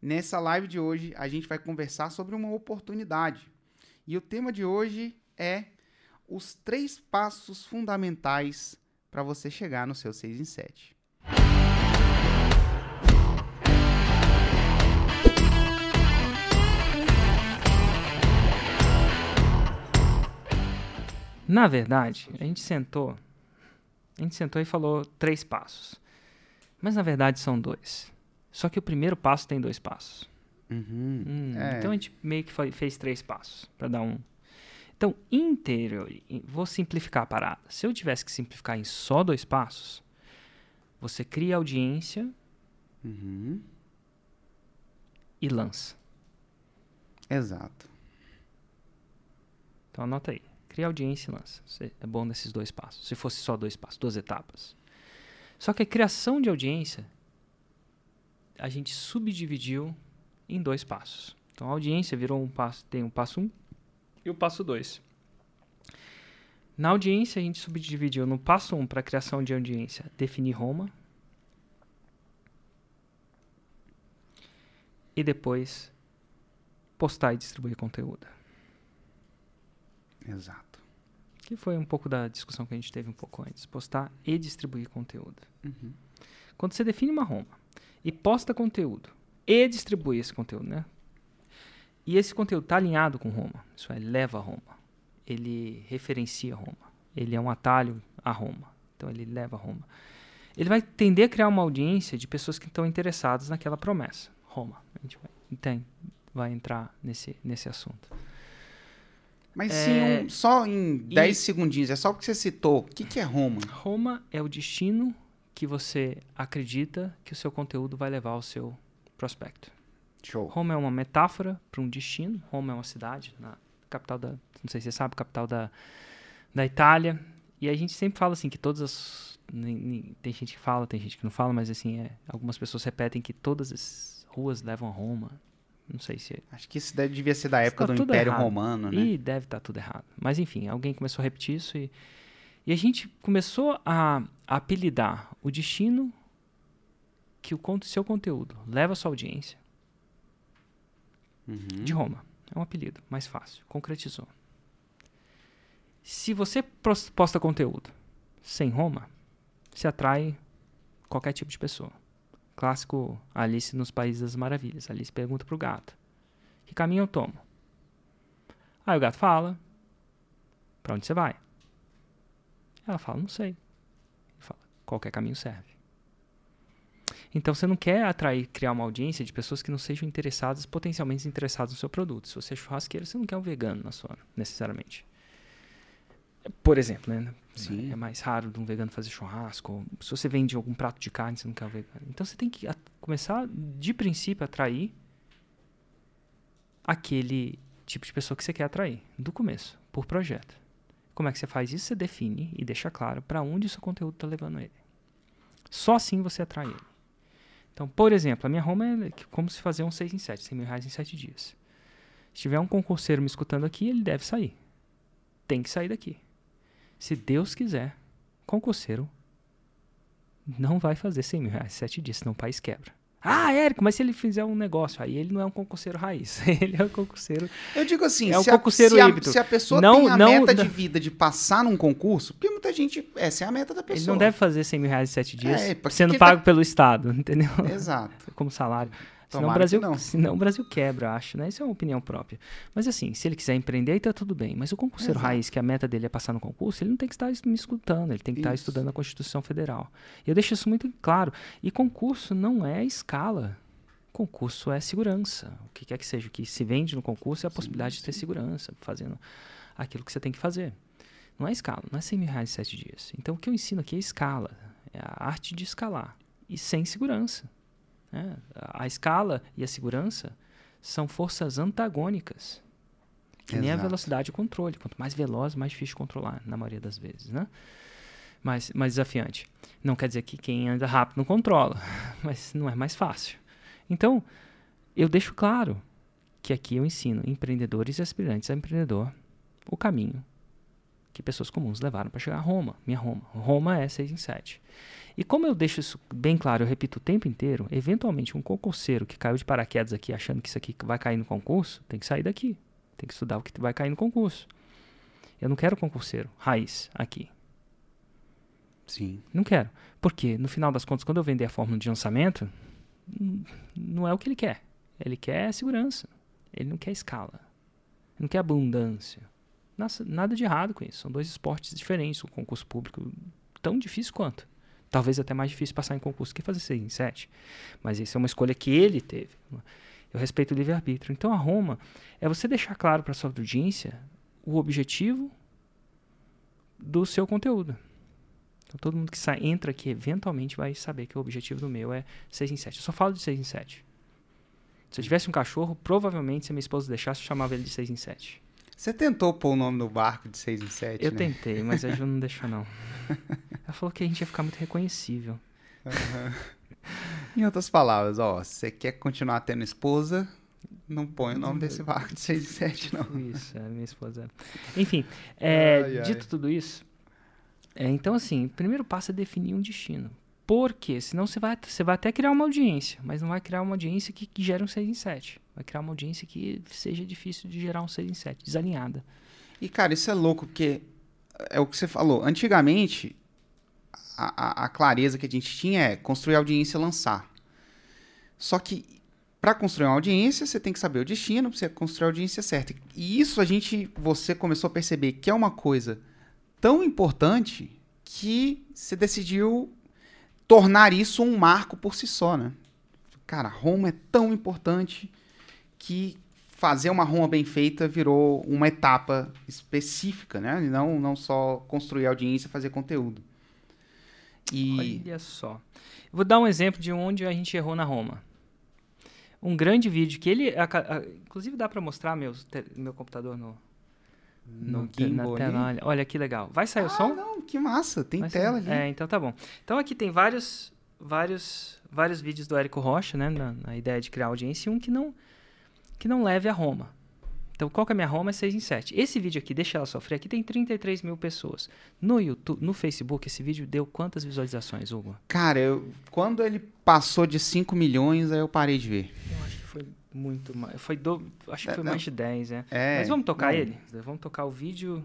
Nessa live de hoje, a gente vai conversar sobre uma oportunidade. E o tema de hoje é os três passos fundamentais para você chegar no seu 6 em 7. Na verdade, a gente sentou, a gente sentou e falou três passos. Mas na verdade são dois. Só que o primeiro passo tem dois passos. Uhum. Hum, É. Então a gente meio que foi- fez três passos para dar um. Então, interior, vou simplificar a parada. Se eu tivesse que simplificar em só dois passos, você cria audiência Uhum. e lança. Exato. Então anota aí. Cria audiência e lança. É bom nesses dois passos. Se fosse só dois passos, duas etapas. Só que a criação de audiência a gente subdividiu em dois passos. Então a audiência virou um passo, tem um passo 1 um e o passo 2. Na audiência a gente subdividiu no passo 1 um, para criação de audiência, definir Roma. E depois postar e distribuir conteúdo. Exato. Que foi um pouco da discussão que a gente teve um pouco antes. Postar e distribuir conteúdo. Uhum. Quando você define uma Roma e posta conteúdo e distribui esse conteúdo, né? E esse conteúdo está alinhado com Roma. Isso é, leva a Roma. Ele referencia Roma. Ele é um atalho a Roma. Então ele leva a Roma. Ele vai tender a criar uma audiência de pessoas que estão interessadas naquela promessa. Roma. A gente vai, tem, vai entrar nesse, nesse assunto. Mas É, sim, um- só em e- 10 segundinhos, é só porque você citou. O que, que é Roma? Roma é o destino que você acredita que o seu conteúdo vai levar ao seu prospecto. Show. Roma é uma metáfora para um destino. Roma é uma cidade, na capital da, não sei se você sabe, capital da, da Itália. E a gente sempre fala assim que todas as tem gente que fala, tem gente que não fala, mas assim é, algumas pessoas repetem que todas as ruas levam a Roma. Não sei se Acho que isso deve, devia ser da época Tá do Império errado. Romano, né? E deve estar tudo errado. Mas enfim, alguém começou a repetir isso e, e a gente começou a, apelidar o destino que o seu conteúdo leva à sua audiência Uhum. de Roma. É um apelido, mais fácil. Concretizou. Se você posta conteúdo sem Roma, você atrai qualquer tipo de pessoa. Clássico Alice nos Países das Maravilhas. Alice pergunta pro gato: Que caminho eu tomo? Aí o gato fala: Pra onde você vai? Ela fala: Não sei. Ele fala: Qualquer caminho serve. Então você não quer atrair, criar uma audiência de pessoas que não sejam interessadas, potencialmente interessadas no seu produto. Se você é churrasqueiro, você não quer um vegano na sua, necessariamente. Por exemplo, né? Sim. É mais raro de um vegano fazer churrasco. Se você vende algum prato de carne, você não quer um vegano. Então você tem que começar, de princípio, a atrair aquele tipo de pessoa que você quer atrair, do começo, por projeto. Como é que você faz isso? Você define e deixa claro para onde o seu conteúdo está levando ele. Só assim você atrai ele. Então, por exemplo, a minha Roma é como se fazer um 6 em 7, 100 mil reais em 7 dias. Se tiver um concurseiro me escutando aqui, ele deve sair. Tem que sair daqui. Se Deus quiser, concurseiro não vai fazer 100 mil reais em 7 dias, senão o país quebra. Ah, Érico, mas se ele fizer um negócio, aí ele não é um concurseiro raiz. Ele é um concurseiro. Eu digo assim, É o se, a, concurseiro se, a, se a pessoa Não- tem a não- meta não- de vida de passar num concurso, porque muita gente, essa é a meta da pessoa. Ele não deve fazer 100 mil reais em 7 dias É, sendo que pago pelo Estado, entendeu? Exato. Como salário. Senão o, Brasil, não. senão o Brasil quebra, acho, né? Isso é uma opinião própria. Mas assim, se ele quiser empreender, aí tá tudo bem. Mas o concurseiro Exato. raiz, que a meta dele é passar no concurso, ele não tem que estar es- me escutando, ele tem que estar Isso. estudando a Constituição Federal. E eu deixo isso muito claro. E concurso não é escala. Concurso é segurança. O que quer que seja. O que se vende no concurso é a possibilidade de ter segurança, fazendo aquilo que você tem que fazer. Não é escala, não é 100 mil reais em 7 dias. Então o que eu ensino aqui é escala. É a arte de escalar. E sem segurança. Né? A escala e a segurança são forças antagônicas. Que nem a velocidade e o controle. Quanto mais veloz, mais difícil de controlar, na maioria das vezes. Né? Mais, mais desafiante. Não quer dizer que quem anda rápido não controla, mas não é mais fácil. Então, eu deixo claro que aqui eu ensino empreendedores e aspirantes a empreendedor o caminho que pessoas comuns levaram para chegar a Roma, minha Roma. Roma é 6 em 7. E como eu deixo isso bem claro, eu repito o tempo inteiro, eventualmente um concurseiro que caiu de paraquedas aqui achando que isso aqui vai cair no concurso, tem que sair daqui. Tem que estudar o que vai cair no concurso. Eu não quero concurseiro raiz aqui. Sim. Não quero. Porque, no final das contas, quando eu vender a fórmula de lançamento, hum, não é o que ele quer. Ele quer segurança. Ele não quer escala. Ele não quer abundância. Nossa, nada de errado com isso. São dois esportes diferentes. O concurso público tão difícil quanto. Talvez até mais difícil passar em concurso que fazer 6 em 7. Mas isso é uma escolha que ele teve. Eu respeito o livre-arbítrio. Então, a Roma é você deixar claro para sua audiência o objetivo do seu conteúdo. Então, todo mundo que sai, entra aqui eventualmente vai saber que o objetivo do meu é 6 em 7. Eu só falo de 6 em 7. Se eu tivesse um cachorro, provavelmente, se a minha esposa deixasse, eu chamava ele de 6 em 7. Você tentou pôr o nome no barco de 6 em 7, Eu né? tentei, mas a Ju não deixou, não. Ela falou que a gente ia ficar muito reconhecível. Uhum. em outras palavras, ó, se você quer continuar tendo esposa, não põe o nome desse barco de 6 em 7, não. Isso, é minha esposa. Enfim, é, Ai, ai. dito tudo isso, é, então assim, o primeiro passo é definir um destino. Por quê? Senão você vai, você vai até criar uma audiência, mas não vai criar uma audiência que, que gere um 6 em 7. Vai criar uma audiência que seja difícil de gerar um 6 em 7, desalinhada. E, cara, isso é louco, porque é o que você falou. Antigamente, a, a- a clareza que a gente tinha é construir audiência e lançar. Só que, para construir uma audiência, você tem que saber o destino, você construir a audiência certa. E isso a gente, você começou a perceber que é uma coisa tão importante que você decidiu tornar isso um marco por si só, né? Cara, Roma é tão importante que fazer uma Roma bem feita virou uma etapa específica, né? E não, não só construir audiência, fazer conteúdo. E Olha só. Eu vou dar um exemplo de onde a gente errou na Roma. Um grande vídeo que ele. aca- a- inclusive dá para mostrar meus te- meu computador no, no na gimbal tela. Olha, olha que legal. Vai sair o Ah, som? não, que massa, tem Vai sair. tela ali. É, então tá bom. Então aqui tem vários, vários, vários vídeos do Érico Rocha, né? Na, na ideia de criar audiência e um que não, que não leve a Roma. Então, qual que é a minha Roma? É 6 em 7. Esse vídeo aqui, Deixa Ela Sofrer, aqui tem 33 mil pessoas. No YouTube, no Facebook, esse vídeo deu quantas visualizações, Hugo? Cara, eu, quando ele passou de 5 milhões, aí eu parei de ver. Eu acho que foi muito mais. Foi do, acho que É, foi não. mais de 10, né? É, Mas vamos tocar não, ele? Vamos tocar o vídeo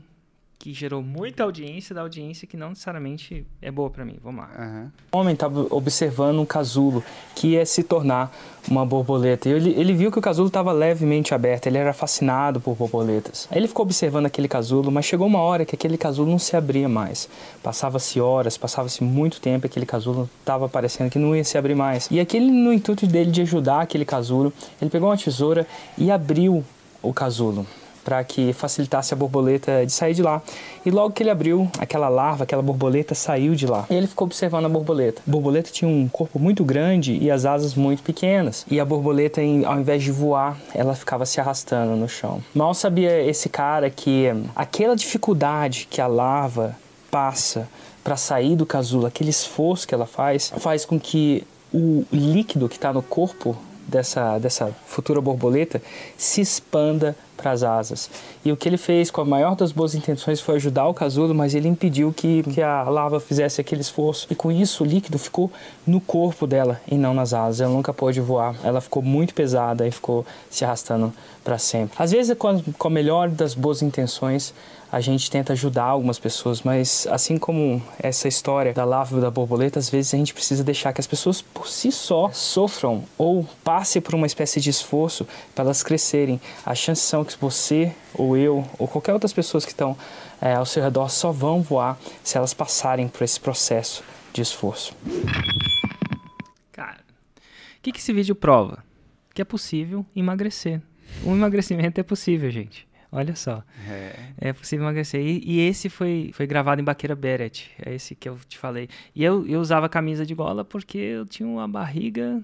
que gerou muita audiência, da audiência que não necessariamente é boa pra mim. Vamos lá. aham. O homem estava observando um casulo que ia se tornar uma borboleta. E ele, ele viu que o casulo estava levemente aberto, ele era fascinado por borboletas. Aí ele ficou observando aquele casulo, mas chegou uma hora que aquele casulo não se abria mais. Passava-se horas, passava-se muito tempo, e aquele casulo estava parecendo que não ia se abrir mais. E aquele, no intuito dele de ajudar aquele casulo, ele pegou uma tesoura e abriu o casulo para que facilitasse a borboleta de sair de lá. E logo que ele abriu, aquela larva, aquela borboleta saiu de lá. E ele ficou observando a borboleta. A borboleta tinha um corpo muito grande e as asas muito pequenas. E a borboleta, ao invés de voar, ela ficava se arrastando no chão. Mal sabia esse cara que aquela dificuldade que a larva passa para sair do casulo, aquele esforço que ela faz, faz com que o líquido que está no corpo dessa, dessa futura borboleta se expanda para as asas. E o que ele fez com a maior das boas intenções foi ajudar o casulo, mas ele impediu que, que a larva fizesse aquele esforço. E com isso o líquido ficou no corpo dela e não nas asas. Ela nunca pôde voar. Ela ficou muito pesada e ficou se arrastando para sempre. Às vezes, com a, com a melhor das boas intenções, a gente tenta ajudar algumas pessoas, mas assim como essa história da e da borboleta, às vezes a gente precisa deixar que as pessoas por si só sofram ou passem por uma espécie de esforço para elas crescerem. As chances são que você ou eu ou qualquer outras pessoas que estão é, ao seu redor só vão voar se elas passarem por esse processo de esforço. Cara, o que, que esse vídeo prova? Que é possível emagrecer. Um emagrecimento é possível, gente. Olha só. É. É possível emagrecer. E, e esse foi, foi gravado em Baqueira Beret. É esse que eu te falei. E eu, eu usava camisa de gola porque eu tinha uma barriga.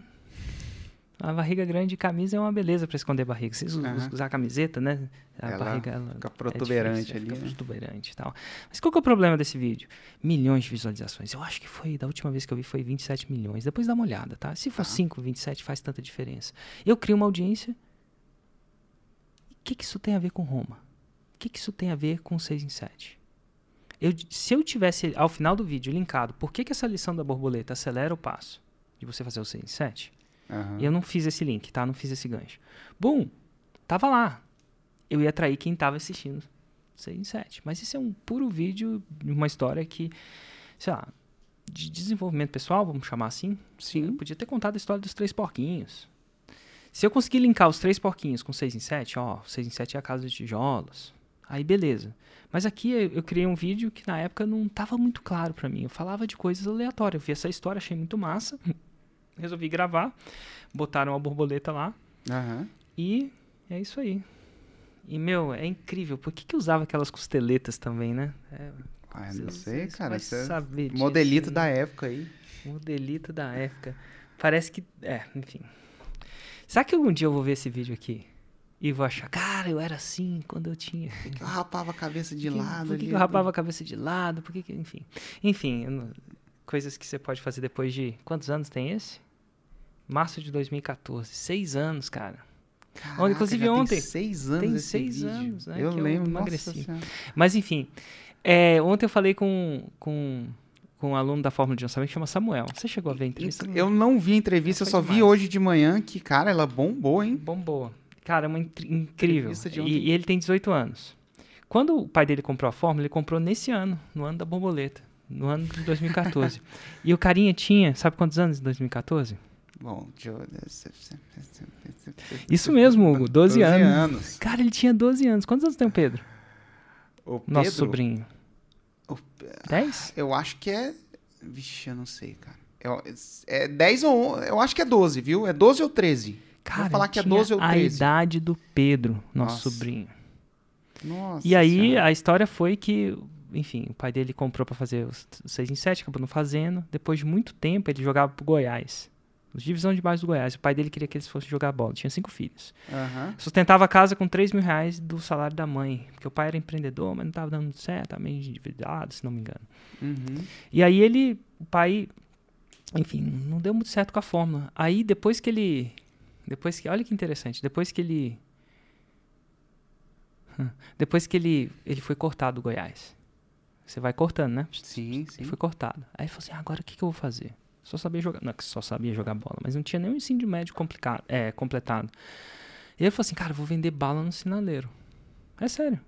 A barriga grande, camisa é uma beleza para esconder barriga. Vocês us- Aham. usar camiseta, né? A Ela barriga ela Fica é protuberante difícil, ali, Fica né? protuberante e tal. Mas qual que é o problema desse vídeo? Milhões de visualizações. Eu acho que foi, da última vez que eu vi, foi 27 milhões. Depois dá uma olhada, tá? Se for Tá. 5, 27, faz tanta diferença. Eu crio uma audiência. O que, que isso tem a ver com Roma? O que, que isso tem a ver com 6 em 7? Eu, se eu tivesse ao final do vídeo linkado por que, que essa lição da borboleta acelera o passo de você fazer o 6 em 7, Aham. eu não fiz esse link, tá? Não fiz esse gancho. Bum! Tava lá. Eu ia atrair quem tava assistindo 6 em 7. Mas isso é um puro vídeo de uma história que, sei lá, de desenvolvimento pessoal, vamos chamar assim. Eu Sim. podia ter contado a história dos três porquinhos. Se eu conseguir linkar os três porquinhos com 6 em 7, ó, 6 em 7 é a casa de tijolos. Aí beleza. Mas aqui eu, criei um vídeo que na época não tava muito claro pra mim. Eu falava de coisas aleatórias. Eu vi essa história, achei muito massa. Resolvi gravar. Botaram a borboleta lá. Aham. E é isso aí. E, meu, é incrível. Por que, que usava aquelas costeletas também, né? É, Ah, eu não sei, cara. Isso é saber disso modelito aí. da época aí. Modelito da época. Parece que. É, enfim. Será que algum dia eu vou ver esse vídeo aqui? E vou achar, cara, eu era assim quando eu tinha. Eu rapava a cabeça de Por que- lado Por que, ali. que eu rapava a cabeça de lado? Por que, que enfim. Enfim, não- coisas que você pode fazer depois de. Quantos anos tem esse? Março de 2014. Seis anos, cara. Caraca, inclusive ontem. Tem seis anos Tem seis vídeo. anos, né, Eu que eu lembro, emagreci. Mas enfim. é, ontem eu falei com, com, com um aluno da Fórmula de Lançamento que chama Samuel. Você chegou a ver a entrevista? Eu não vi a entrevista, eu só vi demais. hoje de manhã que, cara, ela bombou, hein? Bombou. Cara, é uma incrível. E, e ele tem 18 anos. Quando o pai dele comprou a Fórmula, ele comprou nesse ano, no ano da borboleta, no ano de 2014. e o carinha tinha, sabe quantos anos em 2014? Bom. Isso mesmo, Hugo, 12, anos. anos. Cara, ele tinha 12 anos. Quantos anos tem o Pedro? O Pedro, Nosso sobrinho. O- 10? eu acho que é... Vixe, eu não sei, cara. Eu- É 10 ou... Eu acho que é 12, viu? É 12 ou 13. Cara, falar ele que é tinha 12 ou a 13. idade do Pedro, nosso Nossa. sobrinho. Nossa E aí, Senhora. a história foi que, enfim, o pai dele comprou pra fazer os 6 em 7, acabou não fazendo. Depois de muito tempo, ele jogava pro Goiás. Divisão de base do Goiás. O pai dele queria que eles fossem jogar bola. Tinha cinco filhos. Aham. Sustentava a casa com 3 mil reais do salário da mãe. Porque o pai era empreendedor, mas não tava dando certo, tava meio endividado, se não me engano. Uhum. E aí ele, o pai, enfim, não deu muito certo com a fórmula. Aí depois que ele, depois que, olha que interessante, depois que ele, depois que ele, ele foi cortado do Goiás. Você vai cortando, né? Sim, sim. Ele foi cortado. Aí ele falou assim, "Ah, agora o que, que eu vou fazer? Só sabia jogar, não, que só sabia jogar bola, mas não tinha nenhum ensino médio complicado, é, completado. E ele falou assim, cara, vou vender bala no sinaleiro. É sério.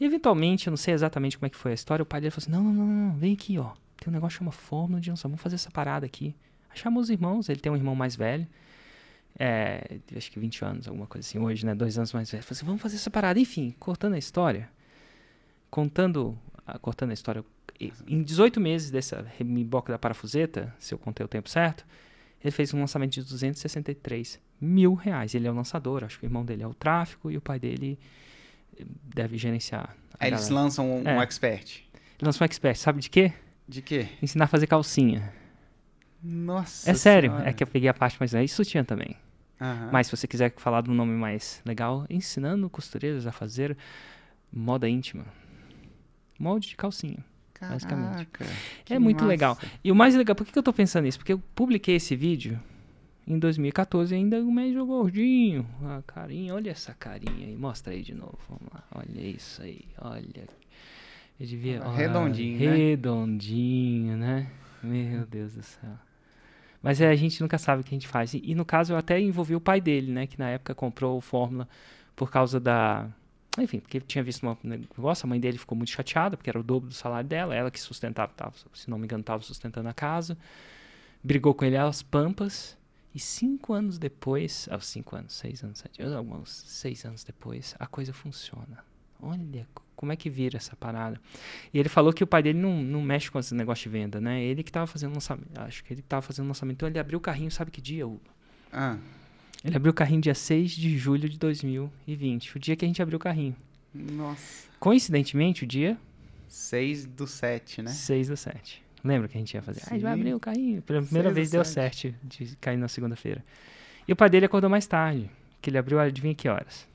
E eventualmente, eu não sei exatamente como é que foi a história, o pai dele falou assim, não, não, não, não, vem aqui, ó. Tem um negócio que chama Fórmula de Lançamento, vamos fazer essa parada aqui. Aí chamou os irmãos, ele tem um irmão mais velho, é, acho que 20 anos, alguma coisa assim, hoje, né, dois anos mais velho. Falou assim, vamos fazer essa parada. Enfim, cortando a história, contando, ah, cortando a história, em 18 meses dessa reboque da parafuseta, se eu contei o tempo certo, ele fez um lançamento de 263 mil reais. Ele é o lançador, acho que o irmão dele é o tráfico e o pai dele eh, deve gerenciar. Aí eles galera. lançam um, um É. expert. Ele lançou um expert, sabe de quê? De quê? Ensinar a fazer calcinha. Nossa é sério, Senhora. é que eu peguei a parte mais. É sutiã também. Aham. Mas se você quiser falar de um nome mais legal, ensinando costureiras a fazer moda íntima. Molde de calcinha. Basicamente. Caraca, É que muito massa. legal. E o mais legal, por que, eu tô pensando nisso? Porque eu publiquei esse vídeo em 2014 ainda o meio gordinho. A carinha, olha essa carinha aí. Mostra aí de novo. Vamos lá. Olha isso aí. Olha. Eu devia. Ah, olha, redondinho, né? Redondinho, né? Meu Deus do céu. Mas é, a gente nunca sabe o que a gente faz. E, e no caso eu até envolvi o pai dele, né? Que na época comprou o Fórmula por causa da. Enfim, porque tinha visto um negócio, a mãe dele ficou muito chateada, porque era o dobro do salário dela, ela que sustentava, tava, se não me engano, estava sustentando a casa. Brigou com ele às pampas. E cinco anos depois, ah, cinco anos, seis anos, sete anos, alguns seis anos depois, a coisa funciona. Olha co- como é que vira essa parada. E ele falou que o pai dele não, não mexe com esse negócio de venda, né? Ele que estava fazendo lançamento, acho que ele estava fazendo lançamento. Então ele abriu o carrinho, sabe que dia, Hugo? Ah, Ele abriu o carrinho dia 6 de julho de 2020, o dia que a gente abriu o carrinho. nossa. Coincidentemente, o dia 6 do 7, né? 6 do 7. Lembra que a gente ia fazer? Ah, a gente vai Sim. abrir o carrinho. Pela primeira 6 do vez deu 7. certo de cair na segunda-feira. E o pai dele acordou mais tarde, que ele abriu, adivinha que horas?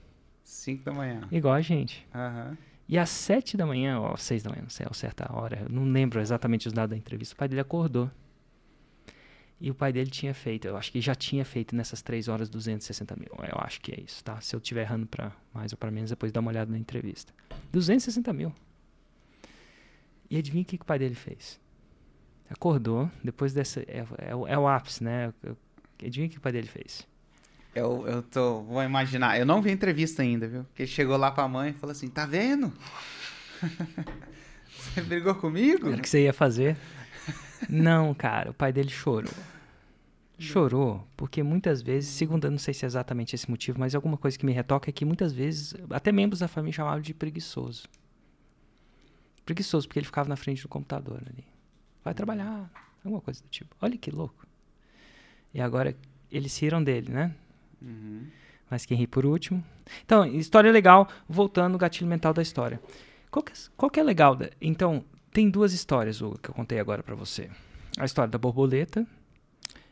5 da manhã. Igual a gente. Aham. E às 7 da manhã, ou às 6 da manhã, não sei, a certa hora, não lembro exatamente os dados da entrevista, o pai dele acordou. E o pai dele tinha feito, eu acho que já tinha feito nessas 3 horas 260 mil. Eu acho que é isso, tá? Se eu estiver errando pra mais ou pra menos, depois dá uma olhada na entrevista. 260 mil. E adivinha o que, que o pai dele fez? Acordou, depois dessa. É, é, o- é o ápice, né? Adivinha o que o pai dele fez? Eu, eu tô. Vou imaginar. Eu não vi a entrevista ainda, viu? Porque ele chegou lá pra mãe e falou assim: tá vendo? Você brigou comigo? Era o que você ia fazer? Não, cara, o pai dele chorou. Chorou, porque muitas vezes, segundo, eu não sei se é exatamente esse motivo, mas alguma coisa que me retoca é que muitas vezes, até membros da família chamavam de preguiçoso. Preguiçoso, porque ele ficava na frente do computador ali. Vai trabalhar, alguma coisa do tipo. Olha que louco. E agora eles riram dele, né? Uhum. Mas quem ri por último. Então, história legal, voltando ao gatilho mental da história. Qual que, é- qual que é legal? da- Então, tem duas histórias Hugo, que eu contei agora pra você. A história da borboleta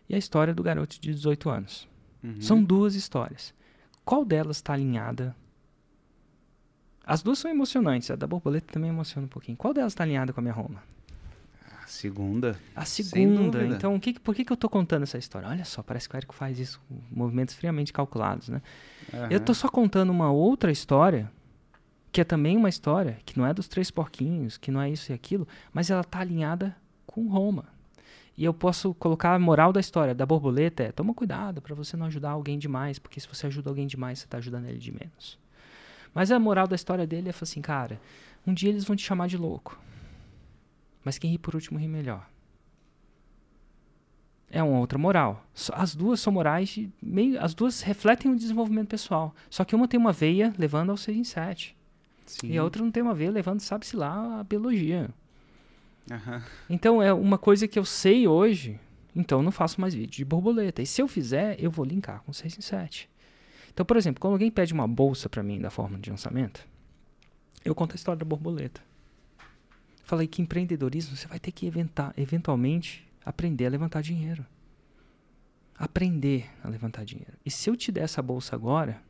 e a história do garoto de 18 anos. Uhum. São duas histórias. Qual delas está alinhada? As duas são emocionantes. A da borboleta também emociona um pouquinho. Qual delas está alinhada com a minha Roma? A segunda. A segunda. Então, que, por que, que eu tô contando essa história? Olha só, parece que o Érico faz isso com movimentos friamente calculados, né? Eu Aham. tô só contando uma outra história, que é também uma história, que não é dos três porquinhos, que não é isso e aquilo, mas ela tá alinhada com Roma. E eu posso colocar a moral da história da borboleta é: toma cuidado para você não ajudar alguém demais, porque se você ajuda alguém demais, você tá ajudando ele de menos. Mas a moral da história dele é assim, cara, um dia eles vão te chamar de louco. Mas quem ri por último ri melhor. É uma outra moral. As duas são morais, meio, as duas refletem o desenvolvimento pessoal. Só que uma tem uma veia levando ao 6 em 7. Sim. E a outra não tem uma veia levando, sabe-se lá, a biologia. Aham. Então é uma coisa que eu sei hoje, então eu não faço mais vídeo de borboleta. E se eu fizer, eu vou linkar com 6 em 7. Então, por exemplo, quando alguém pede uma bolsa pra mim da forma de lançamento, eu conto a história da borboleta. Falei que empreendedorismo você vai ter que eventar, eventualmente aprender a levantar dinheiro. Aprender a levantar dinheiro. E se eu te der essa bolsa agora,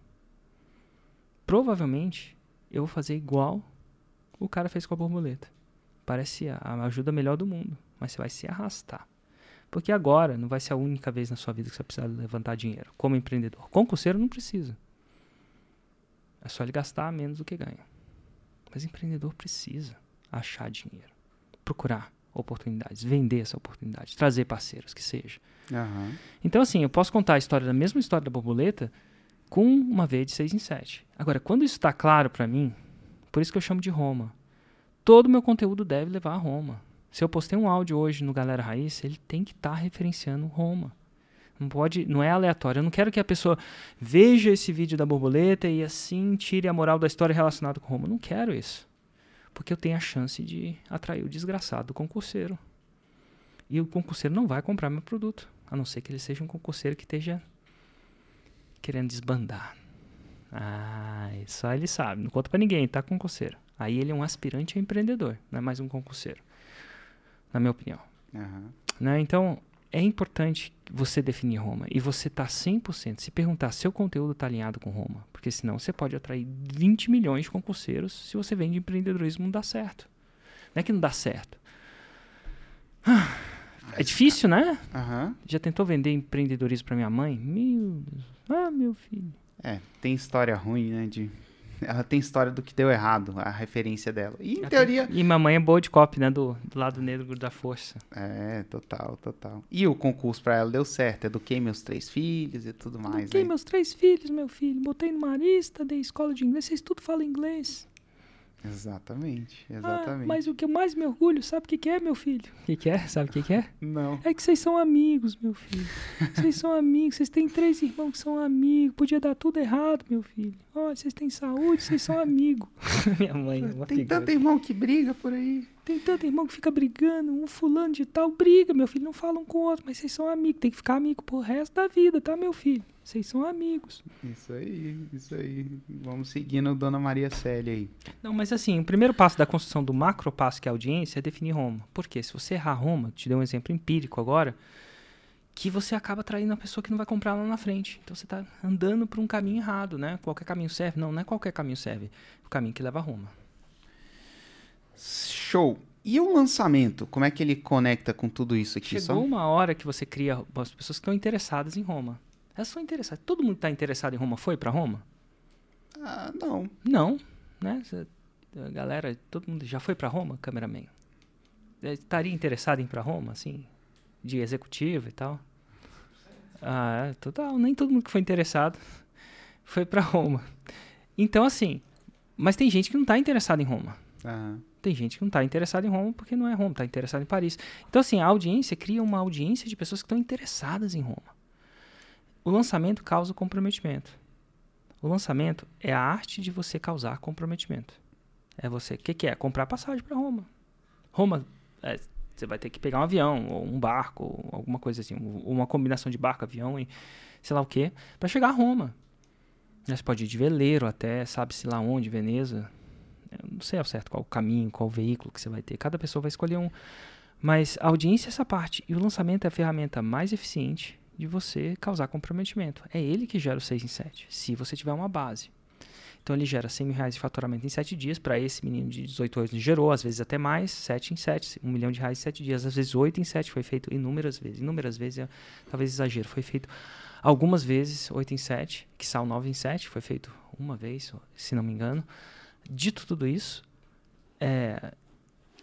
provavelmente eu vou fazer igual o cara fez com a borboleta. Parece a ajuda melhor do mundo, mas você vai se arrastar. Porque agora não vai ser a única vez na sua vida que você vai precisar levantar dinheiro como empreendedor. Concurseiro não precisa. É só ele gastar menos do que ganha. Mas empreendedor precisa achar dinheiro, procurar oportunidades, vender essa oportunidade, trazer parceiros, que seja. Aham. Então, assim, eu posso contar a história da mesma história da borboleta com uma veia de 6 em 7. Agora, quando isso está claro para mim, por isso que eu chamo de Roma, todo o meu conteúdo deve levar a Roma. Se eu postei um áudio hoje no Galera Raiz, ele tem que estar referenciando Roma. Não pode, não é aleatório. Eu não quero que a pessoa veja esse vídeo da borboleta e assim tire a moral da história relacionada com Roma. Eu não quero isso. Porque eu tenho a chance de atrair o desgraçado do concurseiro. E o concurseiro não vai comprar meu produto. A não ser que ele seja um concurseiro que esteja querendo desbandar. Ah, só ele sabe. Não conta pra ninguém, tá, concurseiro? Aí ele é um aspirante a empreendedor, não é mais um concurseiro. Na minha opinião. Aham. Né? Então, é importante você definir Roma. E você tá 100%. Se perguntar se seu conteúdo tá alinhado com Roma. Porque senão você pode atrair 20 milhões de concurseiros se você vende empreendedorismo não dá certo. Não é que não dá certo. Ah, É difícil, né? Aham. Já tentou vender empreendedorismo pra minha mãe? Meu Deus. Ah, meu filho. É, tem história ruim, né? De... Ela tem história do que deu errado, a referência dela. E em Até- teoria. E mamãe é boa de copy, né? Do, do lado negro da força. É, total, total. E o concurso pra ela deu certo. Eduquei meus três filhos e tudo mais. Eduquei né? meus três filhos, meu filho. Botei no Marista, dei escola de inglês. Vocês tudo falam inglês. Exatamente, Ah, exatamente. mas o que eu mais me orgulho, sabe o que, que é, meu filho? O que, que é? Sabe o que, que é? Não. É que vocês são amigos, meu filho. Vocês são amigos. Vocês têm três irmãos que são amigos. Podia dar tudo errado, meu filho. Olha, vocês têm saúde, vocês são amigos. Minha mãe é uma Tem figura. tanto irmão que briga por aí. Tem tanto irmão que fica brigando, um fulano de tal briga, meu filho, não fala um com o outro, mas vocês são amigos, tem que ficar amigo pro resto da vida, tá, meu filho? Vocês são amigos. Isso aí, isso aí. Vamos seguindo Dona Maria Célia aí. Não, mas assim, o primeiro passo da construção do macro passo, que é a audiência, é definir Roma. Por quê? Se você errar Roma, te dei um exemplo empírico agora, que você acaba traindo a pessoa que não vai comprar lá na frente. Então você tá andando por um caminho errado, né? Qualquer caminho serve? Não, não é qualquer caminho serve. O caminho que leva a Roma. Show. E o lançamento? Como é que ele conecta com tudo isso aqui? Chegou uma hora que você cria as pessoas que estão interessadas em Roma. Elas são interessadas. Todo mundo está interessado em Roma foi para Roma? Ah, não. Não, né? A galera, todo mundo já foi para Roma, cameraman? eh, estaria interessado em ir para Roma, assim, de executivo e tal? Ah, é, total. Nem todo mundo que foi interessado foi para Roma. Então, assim, mas tem gente que não está interessada em Roma. Aham. Tem gente que não está interessada em Roma porque não é Roma, está interessada em Paris. Então, assim, a audiência cria uma audiência de pessoas que estão interessadas em Roma. O lançamento causa comprometimento. O lançamento é a arte de você causar comprometimento. É você. O que, que é? Comprar passagem para Roma. Roma, é, você vai ter que pegar um avião, ou um barco, ou alguma coisa assim. Uma combinação de barco, avião e sei lá o que, para chegar a Roma. Você pode ir de veleiro até, sabe-se lá onde, Veneza. Eu não sei ao certo qual o caminho, qual o veículo que você vai ter. Cada pessoa vai escolher um. Mas a audiência é essa parte. E o lançamento é a ferramenta mais eficiente de você causar comprometimento. É ele que gera o 6 em 7, se você tiver uma base. Então ele gera 100 mil reais de faturamento em 7 dias. Para esse menino de 18 anos, ele gerou, às vezes até mais, 7 em 7, 1 milhão de reais em 7 dias, às vezes 8 em 7. Foi feito inúmeras vezes. Inúmeras vezes, é, talvez exagero. Foi feito algumas vezes, 8 em 7, que sal 9 em 7. Foi feito uma vez, se não me engano. Dito tudo isso, é,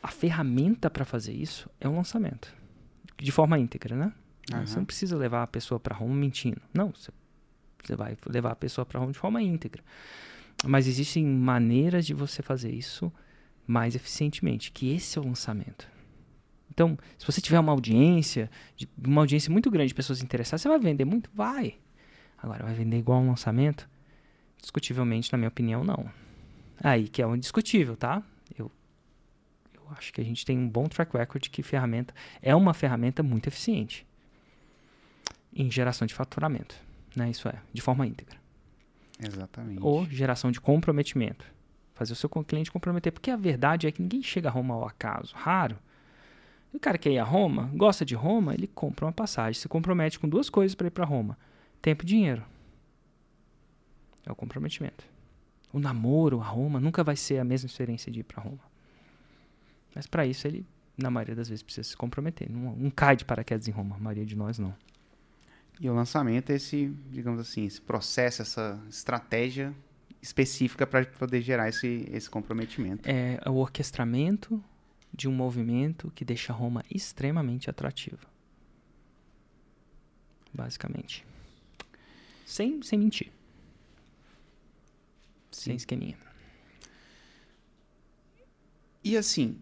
a ferramenta para fazer isso é um lançamento. De forma íntegra, né? Aham. Você não precisa levar a pessoa para Roma mentindo. Não, você, você vai levar a pessoa para Roma de forma íntegra. Mas existem maneiras de você fazer isso mais eficientemente, que esse é o lançamento. Então, se você tiver uma audiência, uma audiência muito grande de pessoas interessadas, você vai vender muito? Vai. Agora, vai vender igual um lançamento? Discutivelmente, na minha opinião, não. Aí, que é um indiscutível, tá? Eu, eu acho que a gente tem um bom track record que ferramenta é uma ferramenta muito eficiente em geração de faturamento, né? Isso é, de forma íntegra. Exatamente. Ou geração de comprometimento. Fazer o seu cliente comprometer. Porque a verdade é que ninguém chega a Roma ao acaso. Raro. O cara quer ir a Roma, gosta de Roma, ele compra uma passagem. Se compromete com duas coisas para ir para Roma: tempo e dinheiro. É o comprometimento. O namoro a Roma nunca vai ser a mesma experiência de ir para Roma. Mas para isso ele, na maioria das vezes, precisa se comprometer. Não, não cai de paraquedas em Roma. A maioria de nós não. E o lançamento é esse, digamos assim, esse processo, essa estratégia específica para poder gerar esse, esse comprometimento. é o orquestramento de um movimento que deixa Roma extremamente atrativa. Basicamente. Sem, sem mentir. Sem Sim. esqueminha. E assim,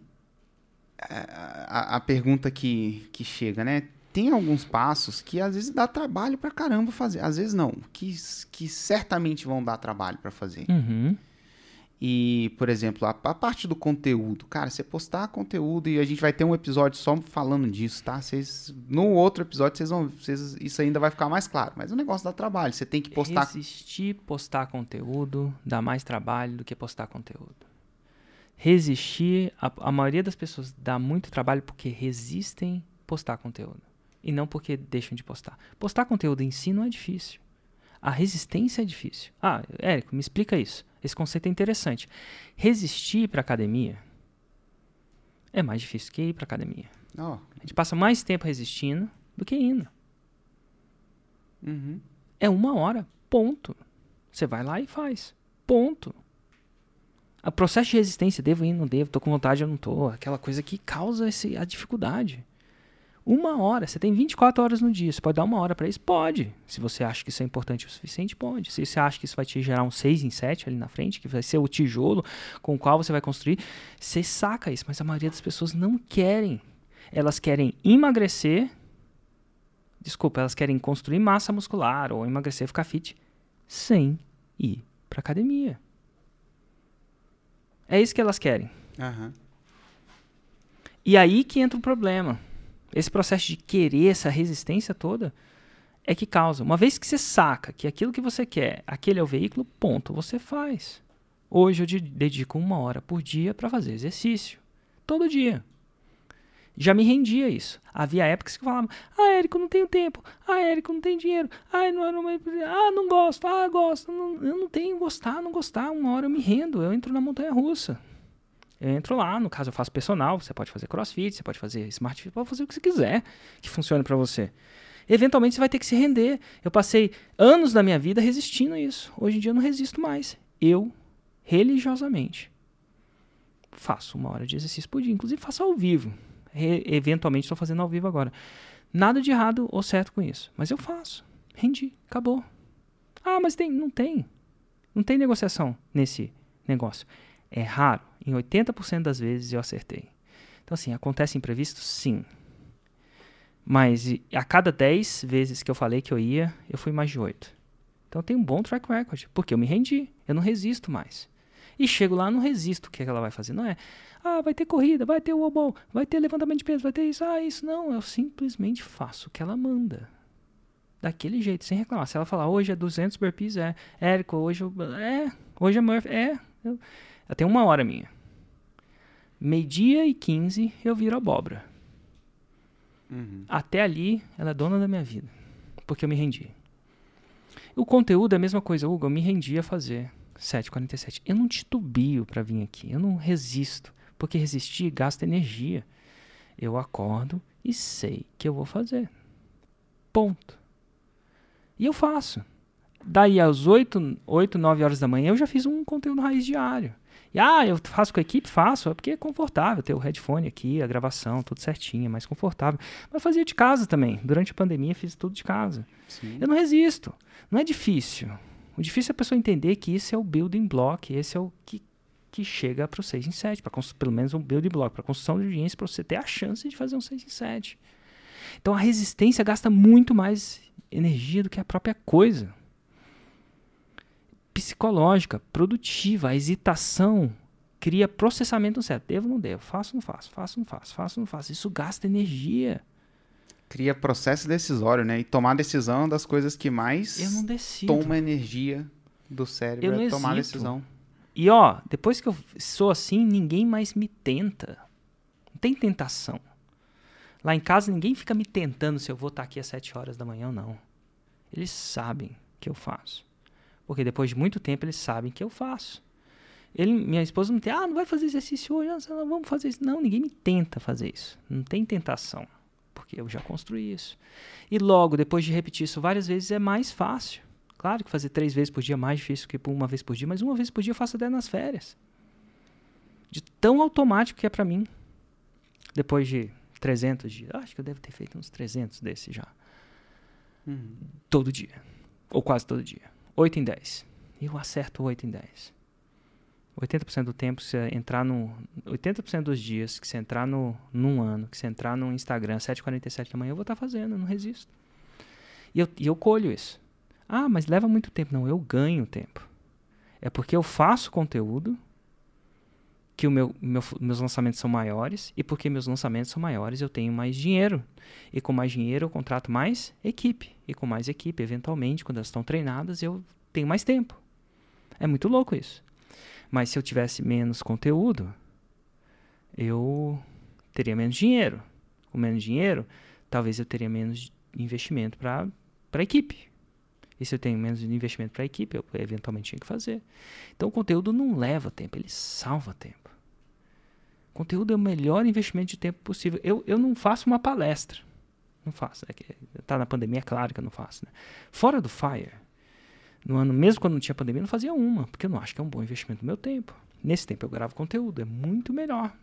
a, a- a pergunta que, que chega, né? Tem alguns passos que às vezes dá trabalho pra caramba fazer. Às vezes não, que, que certamente vão dar trabalho pra fazer. Uhum. E, por exemplo, a, a parte do conteúdo. Cara, você postar conteúdo e a gente vai ter um episódio só falando disso, tá? Vocês, no outro episódio, vocês vão. Vocês, isso ainda vai ficar mais claro. Mas o negócio dá trabalho. Você tem que postar. Resistir postar conteúdo dá mais trabalho do que postar conteúdo. Resistir, a, a maioria das pessoas dá muito trabalho porque resistem postar conteúdo. E não porque deixam de postar. Postar conteúdo em si não é difícil. A resistência é difícil. Ah, Érico, me explica isso. Esse conceito é interessante. Resistir para academia é mais difícil que ir para academia. Ó, A gente passa mais tempo resistindo do que indo. uhum. É uma hora, ponto. Você vai lá e faz. Ponto. O processo de resistência, devo ir, não devo, tô com vontade, eu não tô. Aquela coisa que causa esse, a dificuldade. Uma hora, você tem 24 horas no dia. Você pode dar uma hora para isso? Pode. Se você acha que isso é importante o suficiente, pode. Se você acha que isso vai te gerar um 6 em 7 ali na frente, que vai ser o tijolo com o qual você vai construir, você saca isso. Mas a maioria das pessoas não querem. Elas querem emagrecer. Desculpa, elas querem construir massa muscular ou emagrecer, ficar fit, sem ir pra academia. É isso que elas querem. Aham. E aí que entra o problema. Esse processo de querer essa resistência toda é que causa. Uma vez que você saca que aquilo que você quer, aquele é o veículo, ponto, você faz. Hoje eu de- dedico uma hora por dia para fazer exercício. Todo dia. Já me rendia isso. Havia épocas que eu falava, ah, Érico, não tenho tempo. Ah, Érico, não tenho dinheiro. Ah, não, não, ah, não gosto. Ah, gosto. Não- eu não tenho gostar, não gostar. Uma hora eu me rendo. Eu entro na montanha russa. Entro lá, no caso eu faço personal, você pode fazer crossfit, você pode fazer smart fit, pode fazer o que você quiser que funcione pra você. Eventualmente você vai ter que se render. Eu passei anos da minha vida resistindo a isso. Hoje em dia eu não resisto mais. Eu, religiosamente, faço uma hora de exercício por dia. Inclusive faço ao vivo. eventualmente estou fazendo ao vivo agora. Nada de errado ou certo com isso. Mas eu faço. Rendi. Acabou. Ah, mas tem. Não tem. Não tem negociação nesse negócio. É raro. Em 80% das vezes eu acertei. Então, assim, acontece imprevisto? Sim. Mas a cada 10 vezes que eu falei que eu ia, eu fui mais de 8. Então eu tenho um bom track record. Porque eu me rendi. Eu não resisto mais. E chego lá, não resisto o que ela vai fazer. Não é, ah, vai ter corrida, vai ter o wobble, vai ter levantamento de peso, vai ter isso, ah, isso. Não, eu simplesmente faço o que ela manda. Daquele jeito, sem reclamar. Se ela falar, hoje é 200 burpees, é. Érico, hoje é. Hoje é Murphy, é. Eu, eu tenho uma hora minha. Meio-dia e 15 eu viro abóbora. Uhum. Até ali, ela é dona da minha vida. Porque eu me rendi. O conteúdo é a mesma coisa, Hugo. Eu me rendi a fazer 7h47. Eu não titubio pra vir aqui. Eu não resisto. Porque resistir gasta energia. Eu acordo e sei que eu vou fazer. Ponto. E eu faço. Daí às 8, 8, 9 horas da manhã eu já fiz um conteúdo raiz diário. E ah, eu faço com a equipe? Faço. É porque é confortável ter o headphone aqui, a gravação, tudo certinho, é mais confortável. Mas fazia de casa também. Durante a pandemia fiz tudo de casa. Sim. Eu não resisto. Não é difícil. O difícil é a pessoa entender que esse é o building block, esse é o que, que chega para o 6 em 7, pra cons- pelo menos um building block, para construção de audiência, para você ter a chance de fazer um 6 em 7. Então a resistência gasta muito mais energia do que a própria coisa. Psicológica, produtiva, a hesitação cria processamento no cérebro. Devo ou não devo? Faço ou não faço? Faço ou não faço? Faço ou não faço? Isso gasta energia. Cria processo decisório, né? E tomar decisão é uma das coisas que mais Eu não decido. toma energia do cérebro. Eu não é tomar hesito. decisão. E ó, depois que eu sou assim, ninguém mais me tenta. Não tem tentação. Lá em casa ninguém fica me tentando se eu vou estar aqui às 7 horas da manhã ou não. Eles sabem que eu faço. Porque depois de muito tempo eles sabem que eu faço. Ele, minha esposa não tem, ah, não vai fazer exercício hoje, não, vamos fazer isso. Não, ninguém me tenta fazer isso. Não tem tentação. Porque eu já construí isso. E logo, depois de repetir isso várias vezes, é mais fácil. Claro que fazer três vezes por dia é mais difícil que por uma vez por dia, mas uma vez por dia eu faço até nas férias. De tão automático que é pra mim. Depois de 300 dias. Acho que eu devo ter feito uns 300 desses já. Uhum. Todo dia. Ou quase todo dia. 8 em 10. E eu acerto 8 em 10. 80% do tempo, se entrar no. 80% dos dias que você entrar no, num ano, que você entrar no Instagram, 7h47 da manhã, eu vou estar fazendo, eu não resisto. E eu, e eu colho isso. Ah, mas leva muito tempo. Não, eu ganho tempo. É porque eu faço conteúdo, que o meu, meu, meus lançamentos são maiores, e porque meus lançamentos são maiores, eu tenho mais dinheiro. E com mais dinheiro, eu contrato mais equipe. E com mais equipe, eventualmente, quando elas estão treinadas, eu tenho mais tempo. É muito louco isso. Mas se eu tivesse menos conteúdo, eu teria menos dinheiro. Com menos dinheiro, talvez eu teria menos investimento para a equipe. E se eu tenho menos investimento para a equipe, eu eventualmente tinha que fazer. Então o conteúdo não leva tempo, ele salva tempo. O conteúdo é o melhor investimento de tempo possível. Eu, eu não faço uma palestra. Não faço. É que tá na pandemia, é claro que eu não faço. Né? Fora do Fire, no ano, mesmo quando não tinha pandemia, eu não fazia uma, porque eu não acho que é um bom investimento do meu tempo. Nesse tempo eu gravo conteúdo, é muito melhor.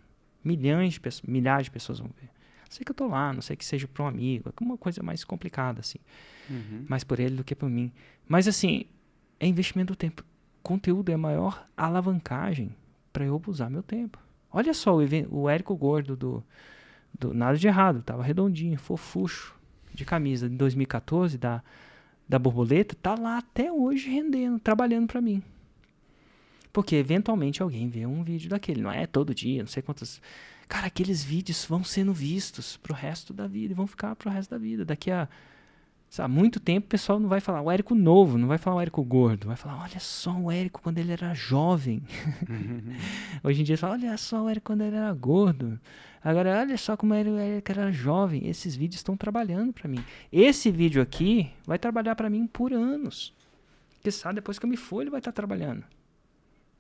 Milhões de pessoas, milhares de pessoas vão ver. Não sei que eu tô lá, não sei que seja para um amigo, é uma coisa mais complicada, assim. Uhum. Mais por ele do que por mim. Mas assim, é investimento do tempo. Conteúdo é a maior alavancagem para eu usar meu tempo. Olha só o, o Érico Gordo do, do Nada de Errado, tava redondinho, fofucho, de camisa de 2014 da, da borboleta, tá lá até hoje rendendo, trabalhando para mim. Porque eventualmente alguém vê um vídeo daquele, não é todo dia, não sei quantas. Cara, aqueles vídeos vão sendo vistos pro resto da vida vão ficar pro resto da vida. Daqui a há muito tempo o pessoal não vai falar o Érico novo, não vai falar o Érico gordo, vai falar, olha só o Érico quando ele era jovem. Hoje em dia fala, olha só o Érico quando ele era gordo. Agora, olha só como ele, o Érico era jovem. Esses vídeos estão trabalhando para mim. Esse vídeo aqui vai trabalhar para mim por anos. Porque sabe, depois que eu me for, ele vai estar trabalhando.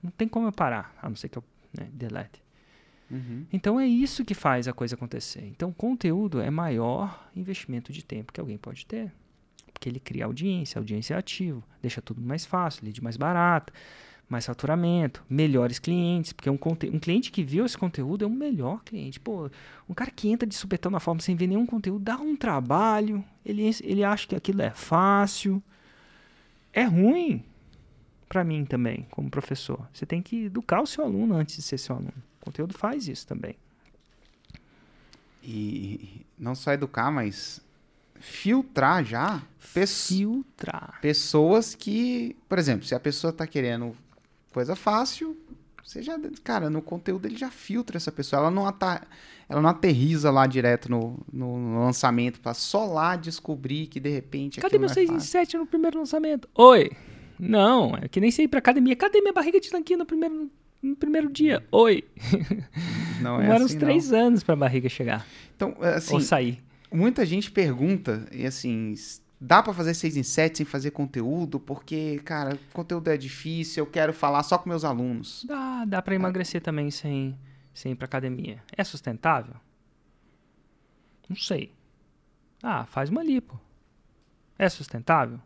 Não tem como eu parar, a não ser que eu né, delete. Uhum. Então é isso que faz a coisa acontecer. Então, conteúdo é maior investimento de tempo que alguém pode ter. Porque ele cria audiência, audiência é ativo, deixa tudo mais fácil, lead mais barato, mais faturamento, melhores clientes, porque um, um, cliente que viu esse conteúdo é um melhor cliente. Pô, um cara que entra de supetão na forma sem ver nenhum conteúdo dá um trabalho, ele, ele acha que aquilo é fácil. É ruim para mim também, como professor. Você tem que educar o seu aluno antes de ser seu aluno. O conteúdo faz isso também. E não só educar, mas filtrar já filtrar pessoas que, por exemplo, se a pessoa está querendo coisa fácil, você já, cara, no conteúdo ele já filtra essa pessoa. Ela não, ata, ela não aterriza lá direto no, no lançamento para só lá descobrir que de repente. Cadê meu 6 é em 7 no primeiro lançamento? Oi! Não, é que nem sei ir pra academia. Cadê minha barriga de tanquinho no primeiro, no primeiro dia? Oi! Não é Demoram assim, uns três não. anos pra barriga chegar. Então, assim. Ou sair. Muita gente pergunta, e assim, dá para fazer 6 em 7 sem fazer conteúdo? Porque, cara, conteúdo é difícil, eu quero falar só com meus alunos. Dá, dá para emagrecer é. também sem, sem ir pra academia. É sustentável? Não sei. Ah, faz uma lipo. É sustentável?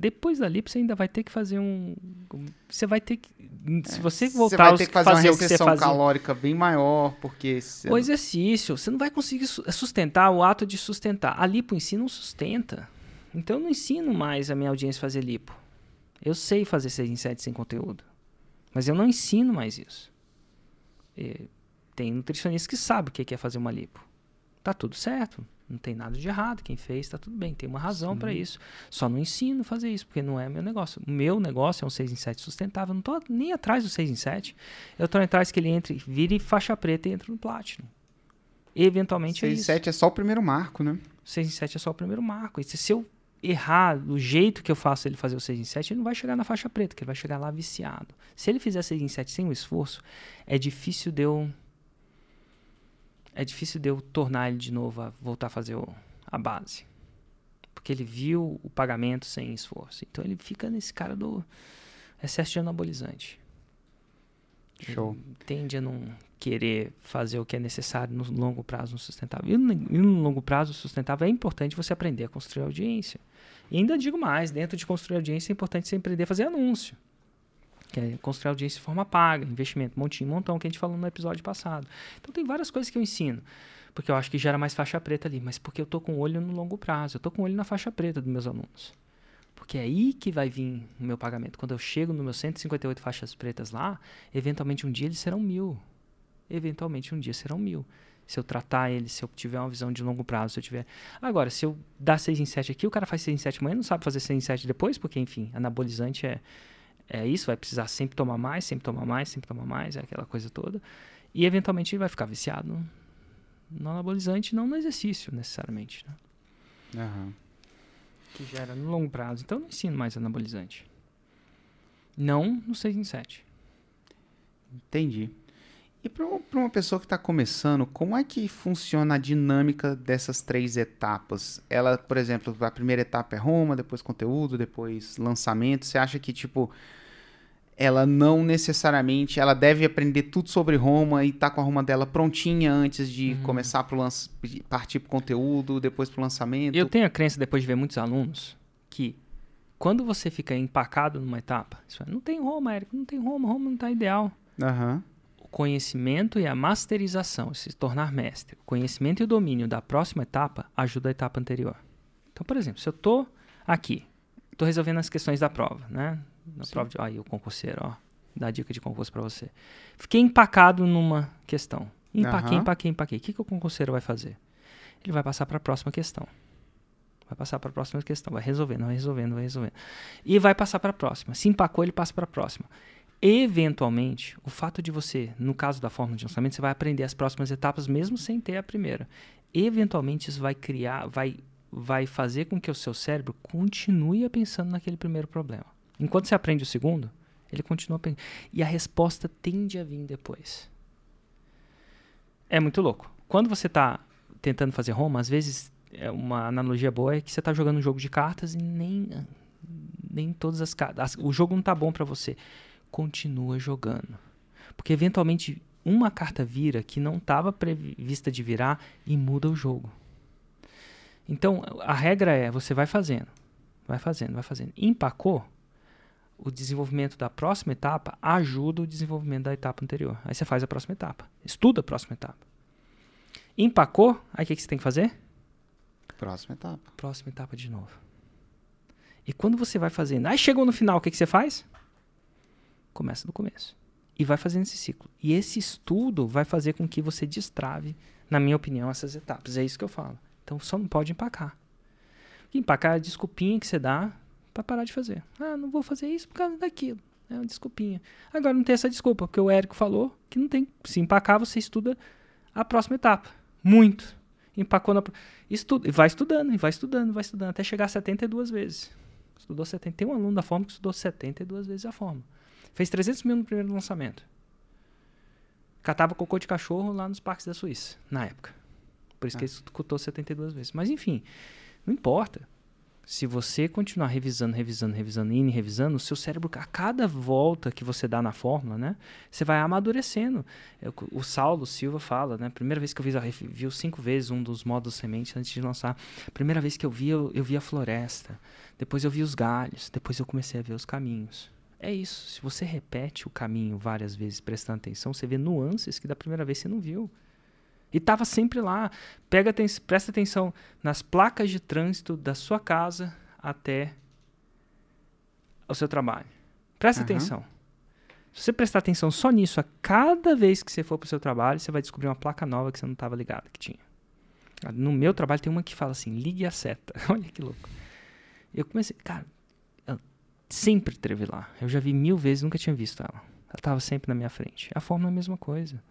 Depois da lipo você ainda vai ter que fazer um. Você vai ter que. Se é, você voltar você vai ter que fazer, fazer uma restrição calórica bem maior, porque. O exercício, você não vai conseguir sustentar o ato de sustentar. A lipo em si não sustenta. Então eu não ensino mais a minha audiência a fazer lipo. Eu sei fazer 6 em 7 sem conteúdo. Mas eu não ensino mais isso. E tem nutricionistas que sabem o que é fazer uma lipo. Tá tudo certo. Não tem nada de errado. Quem fez, tá tudo bem. Tem uma razão para isso. Só não ensino a fazer isso, porque não é meu negócio. O meu negócio é um 6 em 7 sustentável. Eu não tô nem atrás do 6 em 7. Eu tô atrás que ele entre, vire faixa preta e entre no Platinum. Eventualmente 6 é isso. 6 em 7 é só o primeiro marco, né? 6 em 7 é só o primeiro marco. E se eu errar do jeito que eu faço ele fazer o 6 em 7, ele não vai chegar na faixa preta, que ele vai chegar lá viciado. Se ele fizer 6 em 7 sem o esforço, é difícil de eu é difícil de eu tornar ele de novo a voltar a fazer o, a base. Porque ele viu o pagamento sem esforço. Então ele fica nesse cara do excesso de anabolizante. Show. Ele tende a não querer fazer o que é necessário no longo prazo no sustentável. E no, e no longo prazo sustentável é importante você aprender a construir audiência. E ainda digo mais, dentro de construir audiência é importante você aprender a fazer anúncio. Que é construir audiência de forma paga, investimento, montinho, montão, que a gente falou no episódio passado. Então tem várias coisas que eu ensino. Porque eu acho que gera mais faixa preta ali, mas porque eu tô com o olho no longo prazo, eu tô com o olho na faixa preta dos meus alunos. Porque é aí que vai vir o meu pagamento. Quando eu chego nos meus 158 faixas pretas lá, eventualmente um dia eles serão mil. Eventualmente um dia serão mil. Se eu tratar eles, se eu tiver uma visão de longo prazo, se eu tiver. Agora, se eu dar 6 em 7 aqui, o cara faz 6 em 7 amanhã, não sabe fazer 6 em 7 depois, porque, enfim, anabolizante é, é isso, vai precisar sempre tomar mais, sempre tomar mais, sempre tomar mais, é aquela coisa toda. E eventualmente ele vai ficar viciado no, no anabolizante, não no exercício, necessariamente. Né? Uhum que gera no longo prazo. Então, eu não ensino mais anabolizante. Não no 6 em 7. Entendi. E para uma pessoa que está começando, como é que funciona a dinâmica dessas três etapas? Ela, por exemplo, a primeira etapa é Roma, depois conteúdo, depois lançamento. Você acha que, tipo, ela não necessariamente, ela deve aprender tudo sobre Roma e tá com a Roma dela prontinha antes de uhum. começar pro lance, partir pro conteúdo, depois pro lançamento. Eu tenho a crença depois de ver muitos alunos que quando você fica empacado numa etapa, é, não tem Roma, Érico, não tem Roma, Roma não tá ideal. Uhum. O conhecimento e a masterização, se tornar mestre, o conhecimento e o domínio da próxima etapa ajuda a etapa anterior. Então, por exemplo, se eu tô aqui, tô resolvendo as questões da prova, né? Na Sim. prova de. Aí, o concurseiro, ó. Dá dica de concurso para você. Fiquei empacado numa questão. Empaquei, uhum. empaquei, empaquei. O que, que o concurseiro vai fazer? Ele vai passar para a próxima questão. Vai passar para a próxima questão. Vai resolvendo, vai resolvendo, vai resolvendo. E vai passar para a próxima. Se empacou, ele passa para a próxima. Eventualmente, o fato de você, no caso da fórmula de lançamento, você vai aprender as próximas etapas mesmo sem ter a primeira. Eventualmente, isso vai criar, vai, vai fazer com que o seu cérebro continue pensando naquele primeiro problema. Enquanto você aprende o segundo, ele continua aprendendo. E a resposta tende a vir depois. É muito louco. Quando você está tentando fazer Roma, às vezes é uma analogia boa é que você está jogando um jogo de cartas e nem nem todas as cartas, o jogo não está bom para você. Continua jogando. Porque eventualmente uma carta vira que não estava prevista de virar e muda o jogo. Então, a regra é, você vai fazendo, vai fazendo, vai fazendo. Empacou, o desenvolvimento da próxima etapa ajuda o desenvolvimento da etapa anterior. Aí você faz a próxima etapa. Estuda a próxima etapa. Empacou, aí o que, que você tem que fazer? Próxima etapa. Próxima etapa de novo. E quando você vai fazendo, aí chegou no final, o que, que você faz? Começa do começo. E vai fazendo esse ciclo. E esse estudo vai fazer com que você destrave, na minha opinião, essas etapas. É isso que eu falo. Então só não pode empacar. Empacar é a desculpinha que você dá para parar de fazer. Ah, não vou fazer isso por causa daquilo. É uma desculpinha. Agora não tem essa desculpa, porque o Érico falou que não tem. Se empacar, você estuda a próxima etapa. Muito. Empacou na. Estuda, e vai estudando, e vai estudando, vai estudando, até chegar a 72 vezes. Estudou 70. Tem um aluno da forma que estudou 72 vezes a forma. Fez 300 mil no primeiro lançamento. Catava cocô de cachorro lá nos parques da Suíça, na época. Por isso ah. que ele escutou 72 vezes. Mas enfim, não importa. Se você continuar revisando, revisando, revisando, indo e revisando, o seu cérebro, a cada volta que você dá na fórmula, né? Você vai amadurecendo. O Saulo Silva fala, né? Primeira vez que eu vi, viu cinco vezes um dos modos sementes antes de lançar. Primeira vez que eu vi, eu, eu vi a floresta. Depois eu vi os galhos. Depois eu comecei a ver os caminhos. É isso. Se você repete o caminho várias vezes prestando atenção, você vê nuances que da primeira vez você não viu. E estava sempre lá. Pega, presta atenção nas placas de trânsito da sua casa até o seu trabalho. Presta uhum. atenção. Se você prestar atenção só nisso, a cada vez que você for para o seu trabalho, você vai descobrir uma placa nova que você não estava ligado que tinha. No meu trabalho tem uma que fala assim, ligue a seta. Olha que louco. Eu comecei, cara, eu sempre teve lá. Eu já vi mil vezes, nunca tinha visto ela. Ela estava sempre na minha frente. A fórmula é a mesma coisa.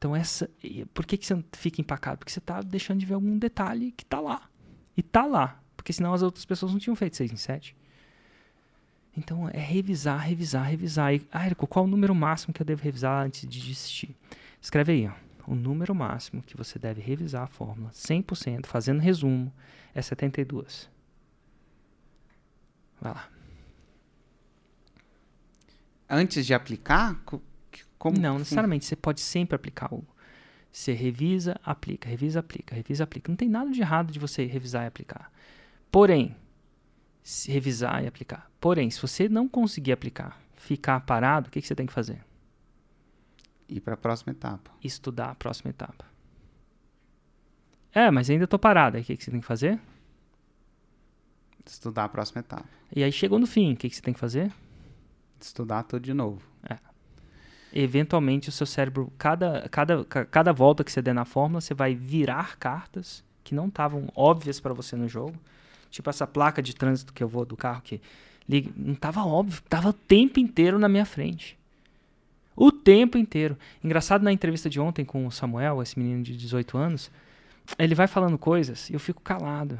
Então, essa. Por que, que você fica empacado? Porque você está deixando de ver algum detalhe que está lá. E está lá. Porque senão as outras pessoas não tinham feito 6 em 7. Então, é revisar, revisar, revisar. E, ah, Érico, qual o número máximo que eu devo revisar antes de desistir? Escreve aí, ó. O número máximo que você deve revisar a fórmula 100%, fazendo resumo, é 72. Vai lá. Antes de aplicar, como não, necessariamente. Você pode sempre aplicar o. Você revisa, aplica, revisa, aplica, revisa, aplica. Não tem nada de errado de você revisar e aplicar. Porém, se revisar e aplicar. Porém, se você não conseguir aplicar, ficar parado, o que, que você tem que fazer? Ir para a próxima etapa. Estudar a próxima etapa. É, mas ainda estou parado. Aí o que, que você tem que fazer? Estudar a próxima etapa. E aí chegou no fim, o que, que você tem que fazer? Estudar tudo de novo. Eventualmente o seu cérebro, cada, cada, cada volta que você der na fórmula, você vai virar cartas que não estavam óbvias para você no jogo. Tipo essa placa de trânsito que eu vou do carro que liga, não estava óbvio, estava o tempo inteiro na minha frente. O tempo inteiro. Engraçado na entrevista de ontem com o Samuel, esse menino de 18 anos, ele vai falando coisas e eu fico calado.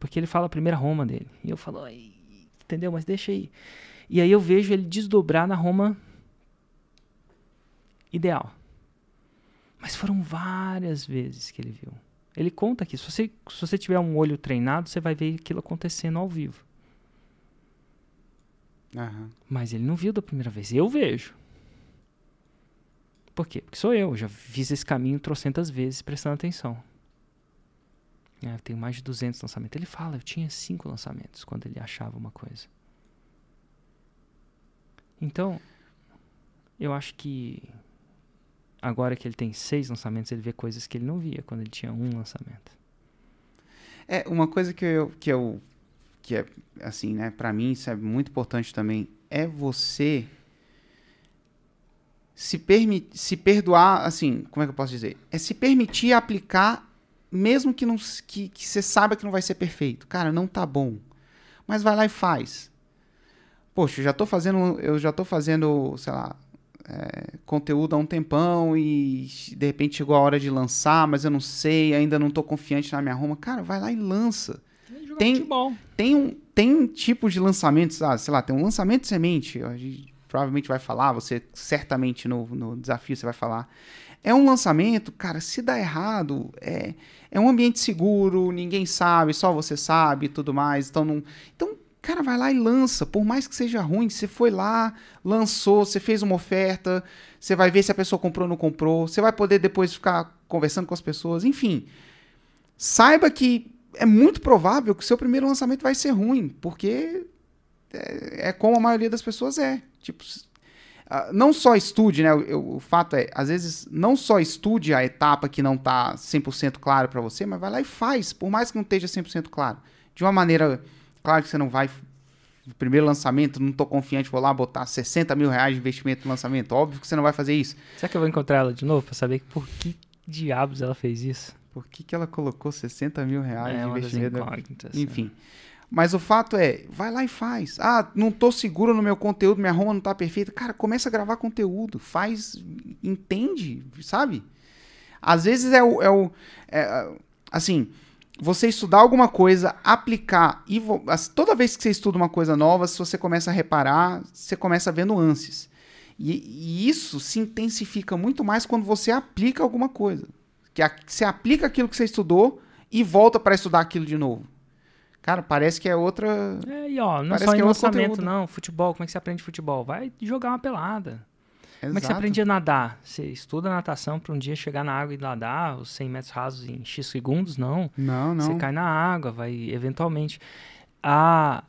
Porque ele fala a primeira Roma dele. E eu falo, entendeu? Mas deixa aí. E aí eu vejo ele desdobrar na Roma ideal. Mas foram várias vezes que ele viu. Ele conta aqui, se você, se você tiver um olho treinado, você vai ver aquilo acontecendo ao vivo. Uhum. Mas ele não viu da primeira vez. Eu vejo. Por quê? Porque sou eu. Já fiz esse caminho trocentas vezes prestando atenção. É, eu tenho mais de 200 lançamentos. Ele fala, eu tinha cinco lançamentos quando ele achava uma coisa. Então, eu acho que agora que ele tem seis lançamentos, ele vê coisas que ele não via quando ele tinha um lançamento. É, uma coisa que eu, que eu que é assim, né, para mim isso é muito importante também, é você se permitir, se perdoar, assim, como é que eu posso dizer? É se permitir aplicar mesmo que não que, que você saiba que não vai ser perfeito. Cara, não tá bom. Mas vai lá e faz. Poxa, eu já tô fazendo, eu já tô fazendo, sei lá, é, conteúdo há um tempão e de repente chegou a hora de lançar, mas eu não sei, ainda não estou confiante na minha Roma. Cara, vai lá e lança. Tem, tem, um, tem tipos de lançamentos, ah, sei lá, tem um lançamento de semente, a gente provavelmente vai falar, você certamente no, no desafio você vai falar. É um lançamento, cara, se dá errado, é, é um ambiente seguro, ninguém sabe, só você sabe e tudo mais. Então, não, então Cara, vai lá e lança. Por mais que seja ruim, você foi lá, lançou, você fez uma oferta, você vai ver se a pessoa comprou ou não comprou, você vai poder depois ficar conversando com as pessoas, enfim. Saiba que é muito provável que o seu primeiro lançamento vai ser ruim, porque é, é como a maioria das pessoas é. Tipo, ah, não só estude, né? O, o fato é, às vezes, não só estude a etapa que não tá 100% claro para você, mas vai lá e faz, por mais que não esteja 100% claro. De uma maneira, claro que você não vai primeiro lançamento, não tô confiante, vou lá botar 60 mil reais de investimento no lançamento. Óbvio que você não vai fazer isso. Será que eu vou encontrar ela de novo pra saber por que diabos ela fez isso? Por que, que ela colocou 60 mil reais é de investimento? incógnitas. Enfim. Mas o fato é, vai lá e faz. Ah, não tô seguro no meu conteúdo, minha Roma não tá perfeita. Cara, começa a gravar conteúdo, faz, entende, sabe? Às vezes é o, é o é, assim, você estudar alguma coisa, aplicar e toda vez que você estuda uma coisa nova, se você começa a reparar, você começa a ver nuances. E, e isso se intensifica muito mais quando você aplica alguma coisa. Que a- você aplica aquilo que você estudou e volta para estudar aquilo de novo. Cara, parece que é outra. É, e ó, não Parece só em é lançamento, não. Futebol, como é que você aprende futebol? Vai jogar uma pelada. Como é que você aprende a nadar? Você estuda natação pra um dia chegar na água e nadar os 100 metros rasos em X segundos? Não. Não, não. Você cai na água, vai eventualmente. A,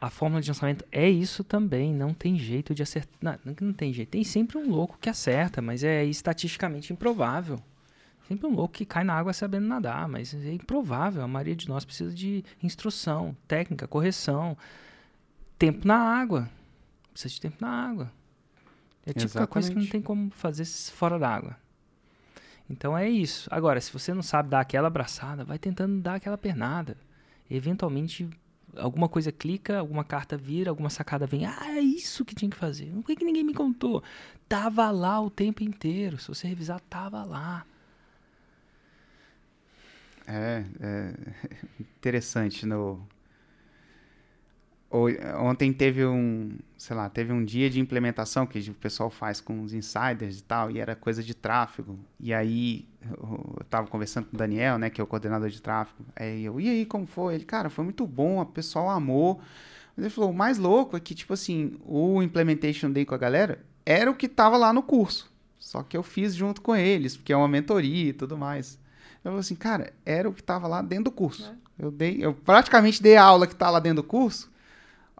a fórmula de lançamento é isso também. Não tem jeito de acertar. Não, não tem jeito. Tem sempre um louco que acerta, mas é estatisticamente improvável. Sempre um louco que cai na água sabendo nadar, mas é improvável. A maioria de nós precisa de instrução, técnica, correção, tempo na água. Precisa de tempo na água. É tipo a coisa que não tem como fazer fora d'água. Então é isso. Agora, se você não sabe dar aquela abraçada, vai tentando dar aquela pernada. Eventualmente, alguma coisa clica, alguma carta vira, alguma sacada vem. Ah, é isso que tinha que fazer. Por que, que ninguém me contou? Tava lá o tempo inteiro. Se você revisar, tava lá. É, é interessante no ontem teve um, sei lá, teve um dia de implementação que o pessoal faz com os insiders e tal, e era coisa de tráfego. E aí eu tava conversando com o Daniel, né, que é o coordenador de tráfego. Aí eu, e aí, como foi? Ele, cara, foi muito bom, o pessoal amou. Mas ele falou, o mais louco é que, tipo assim, o Implementation Day com a galera era o que tava lá no curso. Só que eu fiz junto com eles, porque é uma mentoria e tudo mais. Eu falei assim, cara, era o que tava lá dentro do curso. Eu dei, eu praticamente dei a aula que tá lá dentro do curso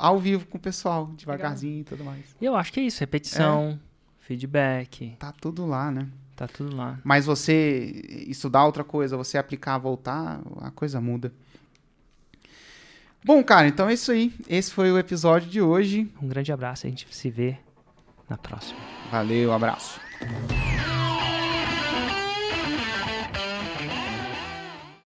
ao vivo com o pessoal, devagarzinho e tudo mais. E eu acho que é isso. Repetição, feedback, Tá tudo lá, né? tá tudo lá. Mas você estudar outra coisa, você aplicar, voltar, a coisa muda. Bom, cara, então é isso aí. Esse foi o episódio de hoje. Um grande abraço. A gente se vê na próxima. Valeu, abraço.